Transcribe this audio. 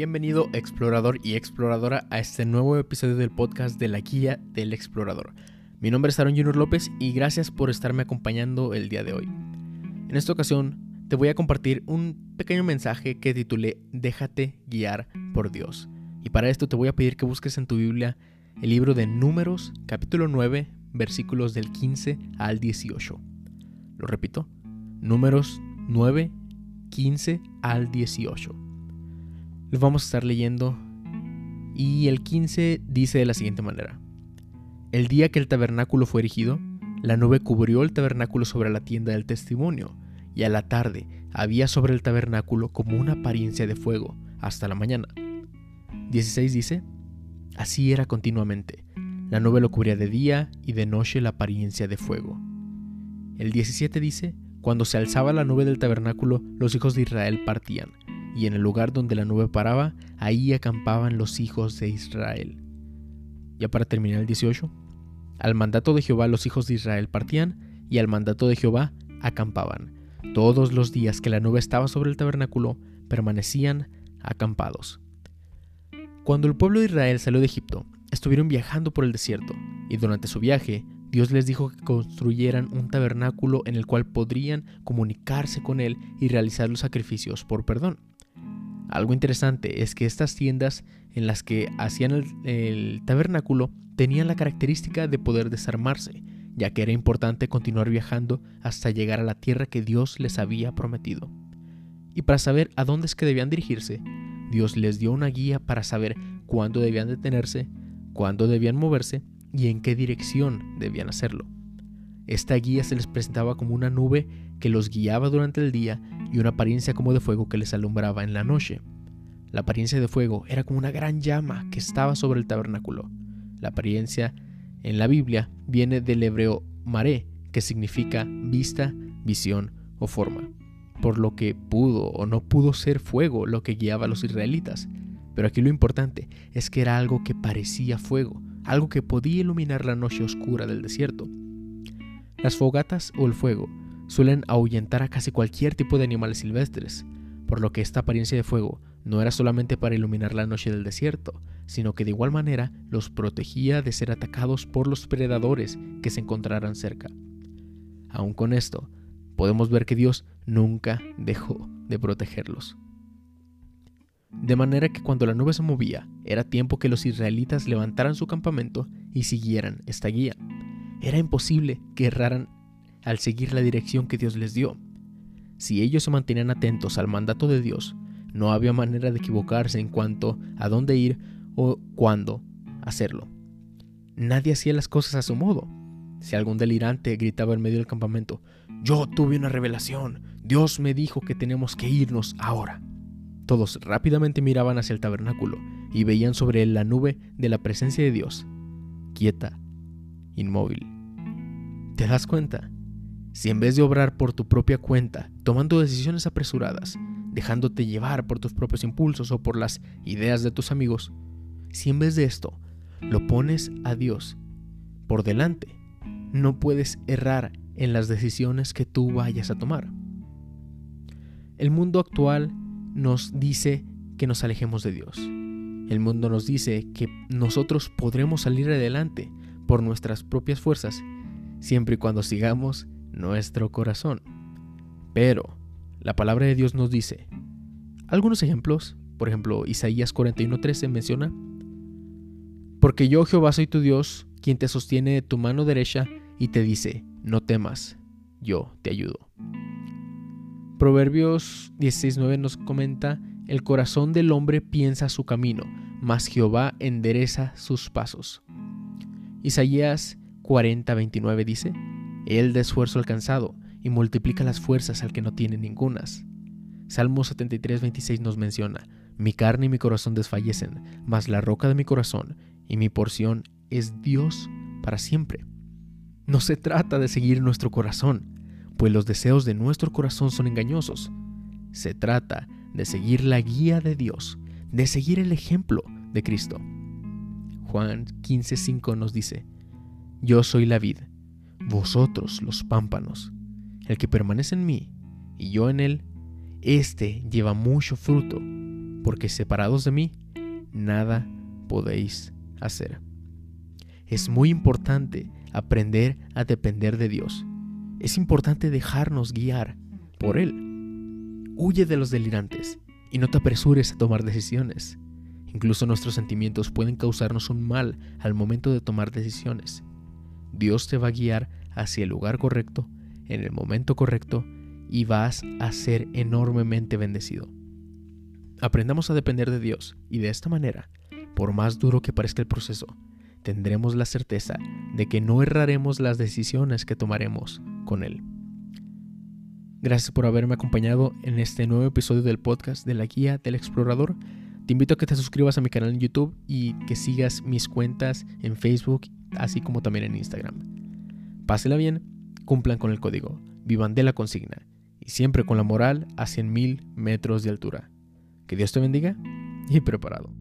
Bienvenido explorador y exploradora a este nuevo episodio del podcast de la Guía del Explorador. Mi nombre es Aaron Junior López y gracias por estarme acompañando el día de hoy. En esta ocasión te voy a compartir un pequeño mensaje que titulé Déjate guiar por Dios. Y para esto te voy a pedir que busques en tu Biblia el libro de Números, capítulo 9, versículos del 15 al 18. Lo repito, Números 9, 15 al 18. Lo vamos a estar leyendo y el 15 dice de la siguiente manera. El día que el tabernáculo fue erigido, la nube cubrió el tabernáculo sobre la tienda del testimonio, y a la tarde había sobre el tabernáculo como una apariencia de fuego, hasta la mañana. 16 dice, así era continuamente, la nube lo cubría de día y de noche la apariencia de fuego. El 17 dice, cuando se alzaba la nube del tabernáculo, los hijos de Israel partían, y en el lugar donde la nube paraba, ahí acampaban los hijos de Israel. Ya para terminar el 18, al mandato de Jehová los hijos de Israel partían, y al mandato de Jehová acampaban. Todos los días que la nube estaba sobre el tabernáculo, permanecían acampados. Cuando el pueblo de Israel salió de Egipto, estuvieron viajando por el desierto, y durante su viaje Dios les dijo que construyeran un tabernáculo en el cual podrían comunicarse con Él y realizar los sacrificios por perdón. Algo interesante es que estas tiendas en las que hacían el, tabernáculo tenían la característica de poder desarmarse, ya que era importante continuar viajando hasta llegar a la tierra que Dios les había prometido. Y para saber a dónde es que debían dirigirse, Dios les dio una guía para saber cuándo debían detenerse, cuándo debían moverse y en qué dirección debían hacerlo. Esta guía se les presentaba como una nube que los guiaba durante el día y una apariencia como de fuego que les alumbraba en la noche. La apariencia de fuego era como una gran llama que estaba sobre el tabernáculo. La apariencia en la Biblia viene del hebreo maré, que significa vista, visión o forma, por lo que pudo o no pudo ser fuego lo que guiaba a los israelitas. Pero aquí lo importante es que era algo que parecía fuego, algo que podía iluminar la noche oscura del desierto. Las fogatas o el fuego suelen ahuyentar a casi cualquier tipo de animales silvestres, por lo que esta apariencia de fuego no era solamente para iluminar la noche del desierto, sino que de igual manera los protegía de ser atacados por los predadores que se encontraran cerca. Aun con esto, podemos ver que Dios nunca dejó de protegerlos. De manera que cuando la nube se movía, era tiempo que los israelitas levantaran su campamento y siguieran esta guía. Era imposible que erraran al seguir la dirección que Dios les dio. Si ellos se mantenían atentos al mandato de Dios, no había manera de equivocarse en cuanto a dónde ir o cuándo hacerlo. Nadie hacía las cosas a su modo. Si algún delirante gritaba en medio del campamento, yo tuve una revelación, Dios me dijo que tenemos que irnos ahora. Todos rápidamente miraban hacia el tabernáculo y veían sobre él la nube de la presencia de Dios, quieta, inmóvil. ¿Te das cuenta? Si en vez de obrar por tu propia cuenta, tomando decisiones apresuradas, dejándote llevar por tus propios impulsos o por las ideas de tus amigos, si en vez de esto lo pones a Dios por delante, no puedes errar en las decisiones que tú vayas a tomar. El mundo actual nos dice que nos alejemos de Dios. El mundo nos dice que nosotros podremos salir adelante por nuestras propias fuerzas, siempre y cuando sigamos nuestro corazón. Pero la palabra de Dios nos dice, algunos ejemplos, por ejemplo, Isaías 41:13 menciona, porque yo Jehová soy tu Dios, quien te sostiene de tu mano derecha y te dice, no temas, yo te ayudo. Proverbios 16.9 nos comenta, el corazón del hombre piensa su camino, mas Jehová endereza sus pasos. Isaías 40.29 dice, Él da esfuerzo alcanzado y multiplica las fuerzas al que no tiene ningunas. Salmo 73.26 nos menciona, mi carne y mi corazón desfallecen, mas la roca de mi corazón y mi porción es Dios para siempre. No se trata de seguir nuestro corazón, pues los deseos de nuestro corazón son engañosos. Se trata de seguir la guía de Dios, de seguir el ejemplo de Cristo. Juan 15:5 nos dice, Yo soy la vid, vosotros los pámpanos. El que permanece en mí y yo en él, éste lleva mucho fruto, porque separados de mí, nada podéis hacer. Es muy importante aprender a depender de Dios. Es importante dejarnos guiar por Él. Huye de los delirantes y no te apresures a tomar decisiones. Incluso nuestros sentimientos pueden causarnos un mal al momento de tomar decisiones. Dios te va a guiar hacia el lugar correcto, en el momento correcto, y vas a ser enormemente bendecido. Aprendamos a depender de Dios y de esta manera, por más duro que parezca el proceso, tendremos la certeza de que no erraremos las decisiones que tomaremos con Él. Gracias por haberme acompañado en este nuevo episodio del podcast de la Guía del Explorador. Te invito a que te suscribas a mi canal en YouTube y que sigas mis cuentas en Facebook, así como también en Instagram. Pásela bien, cumplan con el código, vivan de la consigna y siempre con la moral a 100.000 metros de altura. Que Dios te bendiga y preparado.